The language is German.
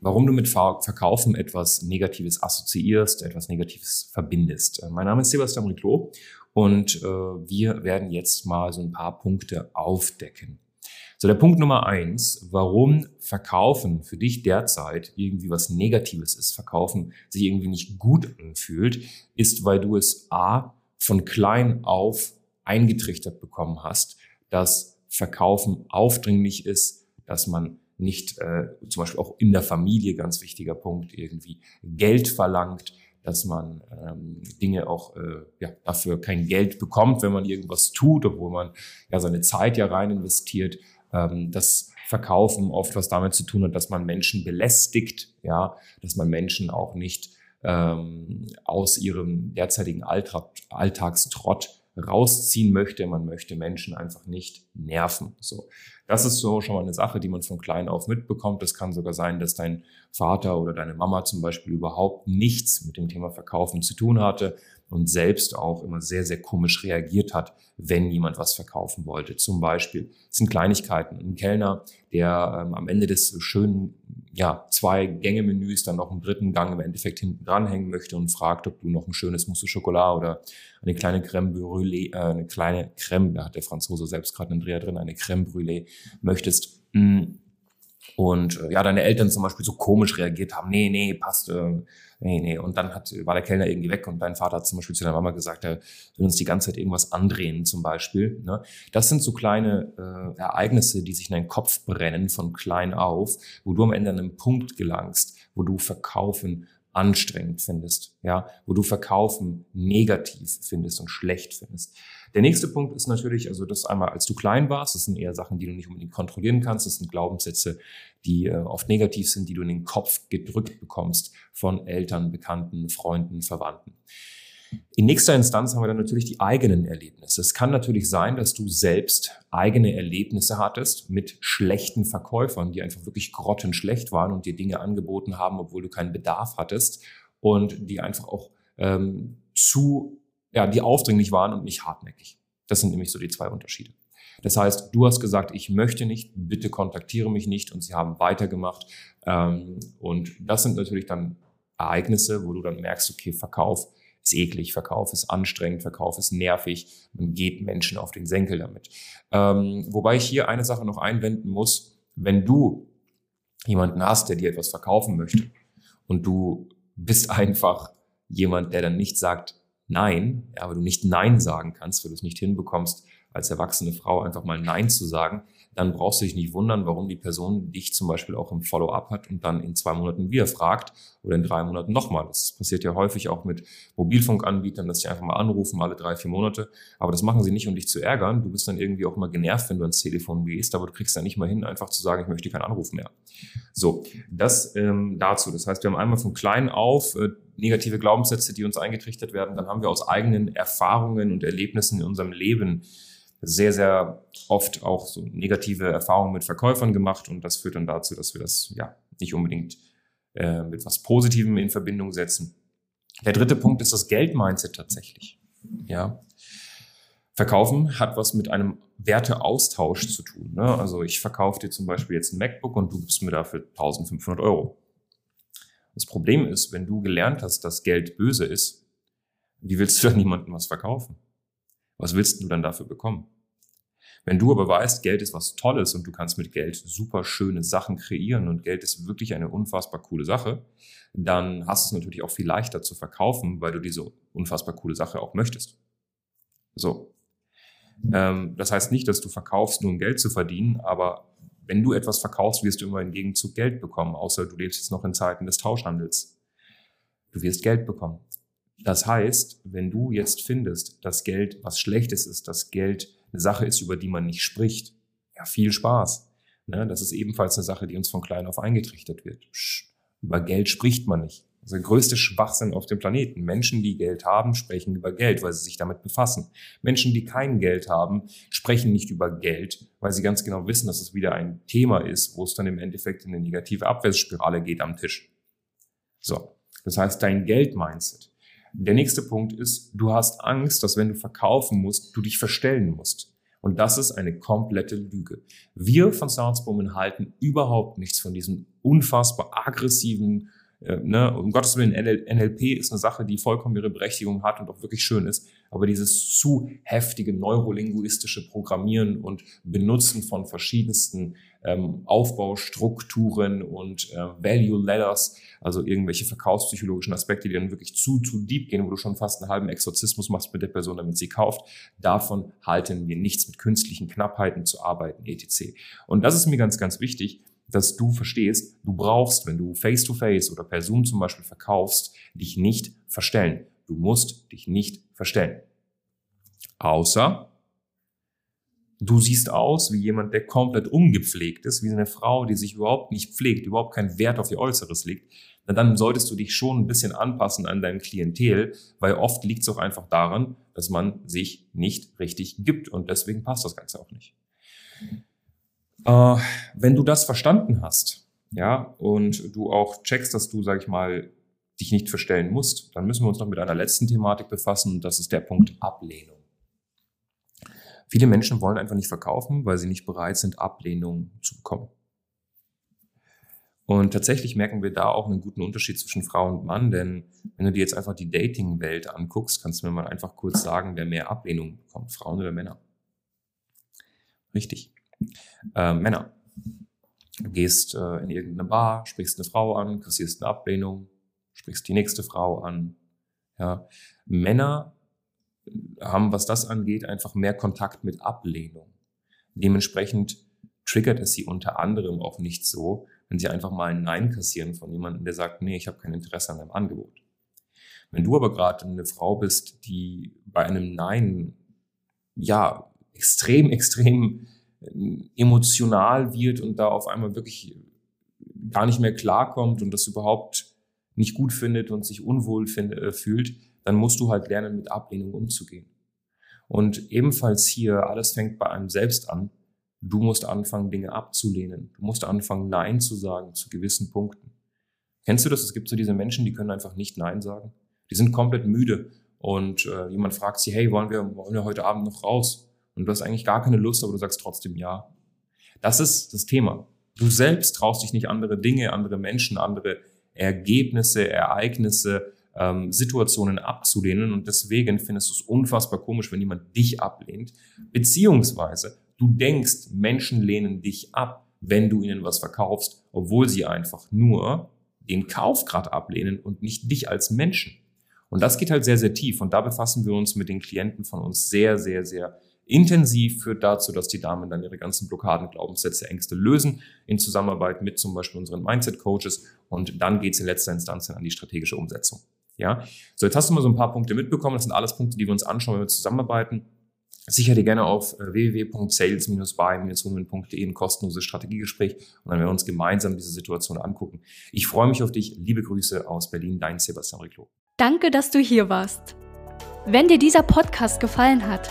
warum du mit Verkaufen etwas Negatives assoziierst, etwas Negatives verbindest. Mein Name ist Sebastian Riclo und äh, wir werden jetzt mal so ein paar Punkte aufdecken. So, der Punkt Nummer eins, warum Verkaufen für dich derzeit irgendwie was Negatives ist, Verkaufen sich irgendwie nicht gut anfühlt, ist, weil du es A von klein auf eingetrichtert bekommen hast, dass Verkaufen aufdringlich ist, dass man nicht äh, zum Beispiel auch in der Familie, ganz wichtiger Punkt, irgendwie Geld verlangt, dass man ähm, Dinge auch äh, ja, dafür kein Geld bekommt, wenn man irgendwas tut, obwohl man ja seine Zeit ja rein investiert. Ähm, das Verkaufen oft was damit zu tun hat, dass man Menschen belästigt, ja, dass man Menschen auch nicht ähm, aus ihrem derzeitigen Alltag, Alltagstrott rausziehen möchte. Man möchte Menschen einfach nicht nerven. So. Das ist so schon mal eine Sache, die man von klein auf mitbekommt. Es kann sogar sein, dass dein Vater oder deine Mama zum Beispiel überhaupt nichts mit dem Thema Verkaufen zu tun hatte und selbst auch immer sehr, sehr komisch reagiert hat, wenn jemand was verkaufen wollte. Zum Beispiel, es sind Kleinigkeiten. Ein Kellner, der ähm, am Ende des schönen, ja, zwei Gänge-Menüs dann noch einen dritten Gang im Endeffekt hinten dranhängen möchte und fragt, ob du noch ein schönes Mousse Schokolade oder eine kleine Crème Brûlée, äh, eine kleine Crème, da hat der Franzose selbst gerade einen Dreher drin, eine Crème Brûlée möchtest. Mh, mm, und äh, ja, deine Eltern zum Beispiel so komisch reagiert haben, nee, nee, passt, äh, nee, nee. Und dann hat, war der Kellner irgendwie weg und dein Vater hat zum Beispiel zu deiner Mama gesagt, er will uns die ganze Zeit irgendwas andrehen zum Beispiel. Ne? Das sind so kleine äh, Ereignisse, die sich in deinen Kopf brennen von klein auf, wo du am Ende an einen Punkt gelangst, wo du verkaufen anstrengend findest, ja, wo du Verkaufen negativ findest und schlecht findest. Der nächste Punkt ist natürlich, also das einmal, als du klein warst, das sind eher Sachen, die du nicht unbedingt kontrollieren kannst, das sind Glaubenssätze, die äh, oft negativ sind, die du in den Kopf gedrückt bekommst von Eltern, Bekannten, Freunden, Verwandten. In nächster Instanz haben wir dann natürlich die eigenen Erlebnisse. Es kann natürlich sein, dass du selbst eigene Erlebnisse hattest mit schlechten Verkäufern, die einfach wirklich grottenschlecht waren und dir Dinge angeboten haben, obwohl du keinen Bedarf hattest und die einfach auch ähm, zu, ja, die aufdringlich waren und nicht hartnäckig. Das sind nämlich so die zwei Unterschiede. Das heißt, du hast gesagt, ich möchte nicht, bitte kontaktiere mich nicht und sie haben weitergemacht. Ähm, und das sind natürlich dann Ereignisse, wo du dann merkst, okay, Verkauf ist eklig, Verkauf ist anstrengend, Verkauf ist nervig, man geht Menschen auf den Senkel damit. Ähm, wobei ich hier eine Sache noch einwenden muss, wenn du jemanden hast, der dir etwas verkaufen möchte und du bist einfach jemand, der dann nicht sagt Nein, aber du nicht Nein sagen kannst, weil du es nicht hinbekommst, als erwachsene Frau einfach mal Nein zu sagen, dann brauchst du dich nicht wundern, warum die Person dich zum Beispiel auch im Follow-up hat und dann in zwei Monaten wieder fragt oder in drei Monaten nochmal. Das passiert ja häufig auch mit Mobilfunkanbietern, dass sie einfach mal anrufen, alle drei, vier Monate. Aber das machen sie nicht, um dich zu ärgern. Du bist dann irgendwie auch immer genervt, wenn du ans Telefon gehst, aber du kriegst dann nicht mal hin, einfach zu sagen, ich möchte keinen Anruf mehr. So, das ähm, dazu. Das heißt, wir haben einmal von klein auf äh, negative Glaubenssätze, die uns eingetrichtert werden. Dann haben wir aus eigenen Erfahrungen und Erlebnissen in unserem Leben sehr, sehr oft auch so negative Erfahrungen mit Verkäufern gemacht und das führt dann dazu, dass wir das ja nicht unbedingt äh, mit was Positivem in Verbindung setzen. Der dritte Punkt ist das Geldmindset tatsächlich. Ja. Verkaufen hat was mit einem Werteaustausch zu tun. Ne? Also ich verkaufe dir zum Beispiel jetzt ein MacBook und du gibst mir dafür 1500 Euro. Das Problem ist, wenn du gelernt hast, dass Geld böse ist, wie willst du dann niemandem was verkaufen? Was willst du dann dafür bekommen? Wenn du aber weißt, Geld ist was Tolles und du kannst mit Geld super schöne Sachen kreieren und Geld ist wirklich eine unfassbar coole Sache, dann hast du es natürlich auch viel leichter zu verkaufen, weil du diese unfassbar coole Sache auch möchtest. So. Ähm, das heißt nicht, dass du verkaufst, nur um Geld zu verdienen, aber wenn du etwas verkaufst, wirst du immer im Gegenzug Geld bekommen, außer du lebst jetzt noch in Zeiten des Tauschhandels. Du wirst Geld bekommen. Das heißt, wenn du jetzt findest, dass Geld was Schlechtes ist, dass Geld eine Sache ist, über die man nicht spricht, ja, viel Spaß. Ne? Das ist ebenfalls eine Sache, die uns von klein auf eingetrichtert wird. Über Geld spricht man nicht. Das ist der größte Schwachsinn auf dem Planeten. Menschen, die Geld haben, sprechen über Geld, weil sie sich damit befassen. Menschen, die kein Geld haben, sprechen nicht über Geld, weil sie ganz genau wissen, dass es wieder ein Thema ist, wo es dann im Endeffekt in eine negative Abwärtsspirale geht am Tisch. So. Das heißt, dein Geld-Mindset. Der nächste Punkt ist, du hast Angst, dass wenn du verkaufen musst, du dich verstellen musst. Und das ist eine komplette Lüge. Wir von Salzburg halten überhaupt nichts von diesem unfassbar aggressiven, äh, ne, um Gottes Willen, NLP ist eine Sache, die vollkommen ihre Berechtigung hat und auch wirklich schön ist. Aber dieses zu heftige neurolinguistische Programmieren und Benutzen von verschiedensten ähm, Aufbaustrukturen und äh, Value Ladders, also irgendwelche verkaufspsychologischen Aspekte, die dann wirklich zu, zu deep gehen, wo du schon fast einen halben Exorzismus machst mit der Person, damit sie kauft. Davon halten wir nichts mit künstlichen Knappheiten zu arbeiten, etc. Und das ist mir ganz, ganz wichtig, dass du verstehst, du brauchst, wenn du face-to-face -face oder per Zoom zum Beispiel verkaufst, dich nicht verstellen. Du musst dich nicht verstellen. Außer du siehst aus wie jemand, der komplett ungepflegt ist, wie eine Frau, die sich überhaupt nicht pflegt, überhaupt keinen Wert auf ihr Äußeres legt, dann solltest du dich schon ein bisschen anpassen an dein Klientel, weil oft liegt es auch einfach daran, dass man sich nicht richtig gibt und deswegen passt das Ganze auch nicht. Äh, wenn du das verstanden hast, ja, und du auch checkst, dass du, sag ich mal, dich nicht verstellen musst, dann müssen wir uns noch mit einer letzten Thematik befassen und das ist der Punkt Ablehnung. Viele Menschen wollen einfach nicht verkaufen, weil sie nicht bereit sind, Ablehnung zu bekommen. Und tatsächlich merken wir da auch einen guten Unterschied zwischen Frau und Mann, denn wenn du dir jetzt einfach die Dating-Welt anguckst, kannst du mir mal einfach kurz sagen, wer mehr Ablehnung bekommt, Frauen oder Männer? Richtig. Äh, Männer. Du gehst äh, in irgendeine Bar, sprichst eine Frau an, kassierst eine Ablehnung, sprichst die nächste Frau an. Ja. Männer haben, was das angeht, einfach mehr Kontakt mit Ablehnung. Dementsprechend triggert es sie unter anderem auch nicht so, wenn sie einfach mal ein Nein kassieren von jemandem, der sagt, nee, ich habe kein Interesse an deinem Angebot. Wenn du aber gerade eine Frau bist, die bei einem Nein ja extrem, extrem emotional wird und da auf einmal wirklich gar nicht mehr klarkommt und das überhaupt nicht gut findet und sich unwohl find, äh, fühlt, dann musst du halt lernen, mit Ablehnung umzugehen. Und ebenfalls hier, alles fängt bei einem selbst an. Du musst anfangen, Dinge abzulehnen. Du musst anfangen, Nein zu sagen zu gewissen Punkten. Kennst du das? Es gibt so diese Menschen, die können einfach nicht Nein sagen. Die sind komplett müde und äh, jemand fragt sie, hey, wollen wir, wollen wir heute Abend noch raus? Und du hast eigentlich gar keine Lust, aber du sagst trotzdem ja. Das ist das Thema. Du selbst traust dich nicht andere Dinge, andere Menschen, andere Ergebnisse, Ereignisse, ähm, Situationen abzulehnen und deswegen findest du es unfassbar komisch, wenn jemand dich ablehnt, beziehungsweise du denkst, Menschen lehnen dich ab, wenn du ihnen was verkaufst, obwohl sie einfach nur den Kaufgrad ablehnen und nicht dich als Menschen. Und das geht halt sehr, sehr tief und da befassen wir uns mit den Klienten von uns sehr, sehr, sehr intensiv führt dazu, dass die Damen dann ihre ganzen Blockaden, Glaubenssätze, Ängste lösen in Zusammenarbeit mit zum Beispiel unseren Mindset-Coaches und dann geht es in letzter Instanz dann an die strategische Umsetzung. Ja, so jetzt hast du mal so ein paar Punkte mitbekommen. Das sind alles Punkte, die wir uns anschauen, wenn wir zusammenarbeiten. Sicher dir gerne auf äh, www.sales-by-women.de ein kostenloses Strategiegespräch und dann werden wir uns gemeinsam diese Situation angucken. Ich freue mich auf dich. Liebe Grüße aus Berlin, dein Sebastian Riclo. Danke, dass du hier warst. Wenn dir dieser Podcast gefallen hat,